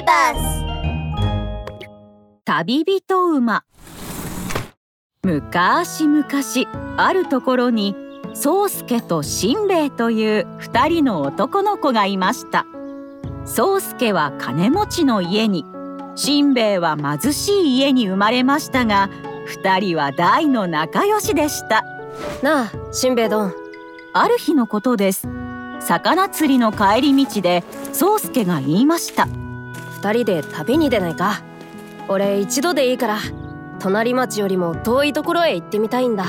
ビバス旅人馬。むかしむかしあるところに宗介としんべヱという二人の男の子がいました。宗介は金持ちの家にしんべヱは貧しい家に生まれましたが二人は大の仲良しでした。なあしんべヱどん。ある日のことです。魚釣りの帰り道で宗介が言いました二人で旅に出ないか？俺一度でいいから。隣町よりも遠いところへ行ってみたいんだ。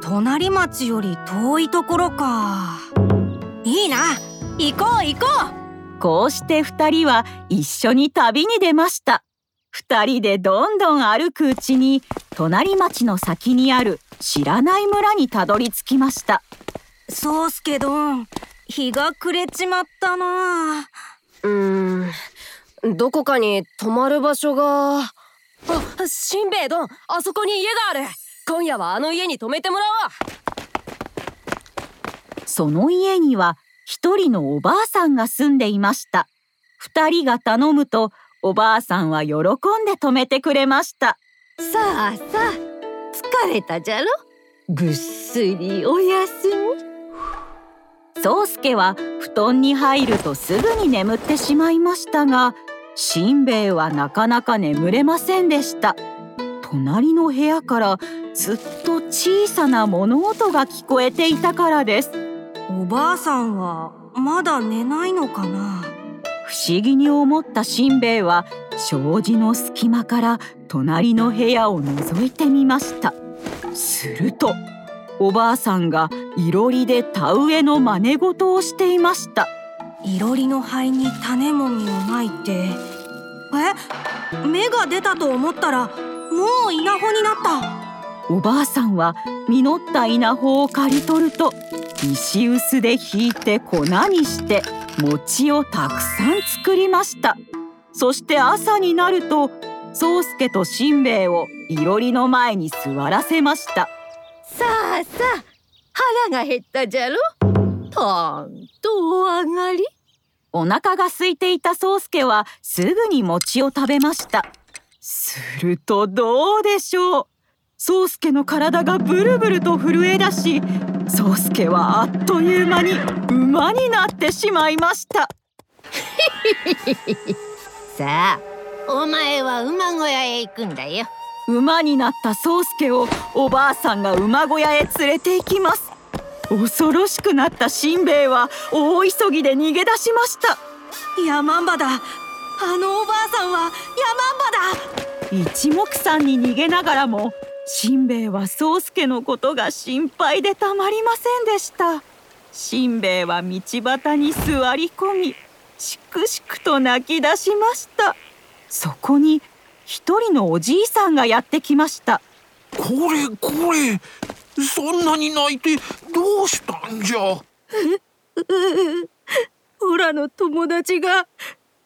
隣町より遠いところか。いいな。行こう行こう。こうして二人は一緒に旅に出ました。二人でどんどん歩くうちに隣町の先にある知らない村にたどり着きました。そうすけど日が暮れちまったな。うーんどこかに泊まる場所が。あしんべヱどんあそこに家がある。今夜はあの家に泊めてもらおう。その家には一人のおばあさんが住んでいました。二人が頼むとおばあさんは喜んで泊めてくれました。さあさあ疲れたじゃろ？ぐっすりおやすみ。宗介は布団に入るとすぐに眠ってしまいましたがしんべヱはなかなか眠れませんでした。隣の部屋からずっと小さな物音が聞こえていたからです。おばあさんはまだ寝ないのかな？不思議に思ったしんべヱは障子の隙間から隣の部屋を覗いてみました。するとおばあさんがいろりで田植えの真似事をしていましたいろりの灰に種もみをまいて。え？芽が出たと思ったらもう稲穂になった。おばあさんは実った稲穂を刈り取ると石臼でひいて粉にして餅をたくさん作りました。そして朝になると宗介としんべヱをいろりの前に座らせました。さあさあ腹が減ったじゃろ？たんとお上がり？お腹が空いていた宗介はすぐに餅を食べました。するとどうでしょう？宗介の体がブルブルと震え出し宗介はあっという間に馬になってしまいました。さあお前は馬小屋へ行くんだよ。馬になった宗介をおばあさんが馬小屋へ連れて行きます恐ろしくなったしんべヱは大急ぎで逃げ出しました。ヤマンバだ。あのおばあさんはヤマンバだ。一目散に逃げながらもしんべヱは宗介のことが心配でたまりませんでした。しんべヱは道端に座り込みしくしくと泣き出しました。そこに一人のおじいさんがやってきました。これこれ。そんなに泣いてどうしたんじゃ？オラの友達が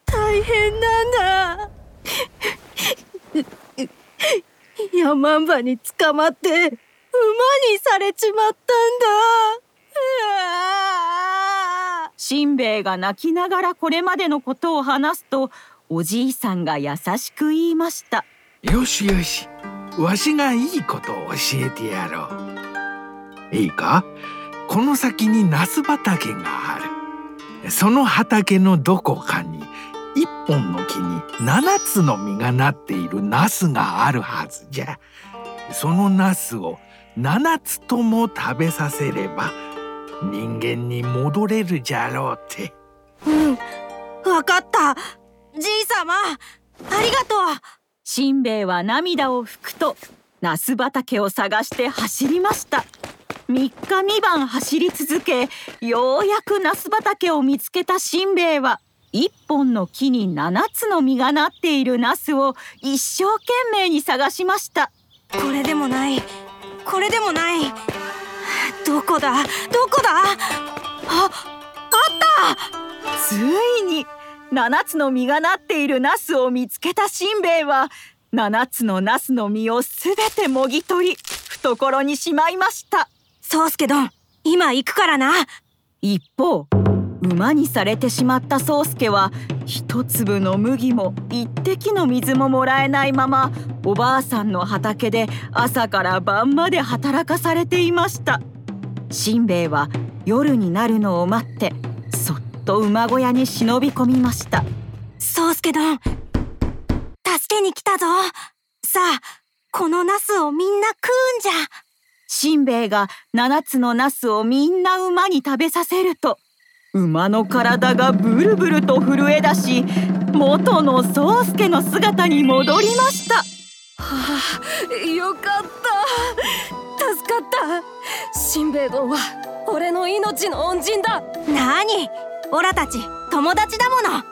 大変なんだヤマンバに捕まって馬にされちまったんだしんべヱが泣きながらこれまでのことを話すとおじいさんが優しく言いましたよしよしわしがいいことを教えてやろう。いいか？この先にナス畑がある。その畑のどこかに一本の木に七つの実がなっているナスがあるはずじゃ。そのナスを七つとも食べさせれば人間に戻れるじゃろうって。うん。わかった。じいさまありがとう。しんべヱは涙を拭くとナス畑を探して走りました。3日3晩走り続けようやくナス畑を見つけたしんべヱは一本の木に7つの実がなっているナスを一生懸命に探しました。これでもないこれでもない。どこだ？どこだ？ああった！ついに7つの実がなっているナスを見つけたしんべヱは7つのナスの実をすべてもぎ取り懐にしまいました。宗介どん今行くからな。一方馬にされてしまった宗介は一粒の麦も一滴の水ももらえないままおばあさんの畑で朝から晩まで働かされていました。しんべヱは夜になるのを待ってと馬小屋に忍び込みました。宗介どん助けに来たぞ。さあこのナスをみんな食うんじゃ。しんべヱが七つのナスをみんな馬に食べさせると馬の体がブルブルと震え出し元の宗介の姿に戻りました。はあよかった。助かった。しんべヱ殿は俺の命の恩人だ。何？オラたち友達だもの。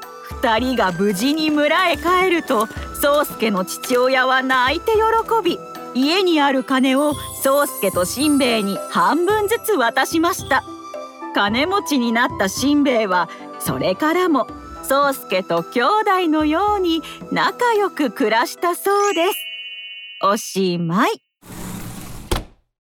二人が無事に村へ帰ると宗介の父親は泣いて喜び家にある金を宗介としんべヱに半分ずつ渡しました。金持ちになったしんべヱはそれからも宗介と兄弟のように仲良く暮らしたそうです。おしまい。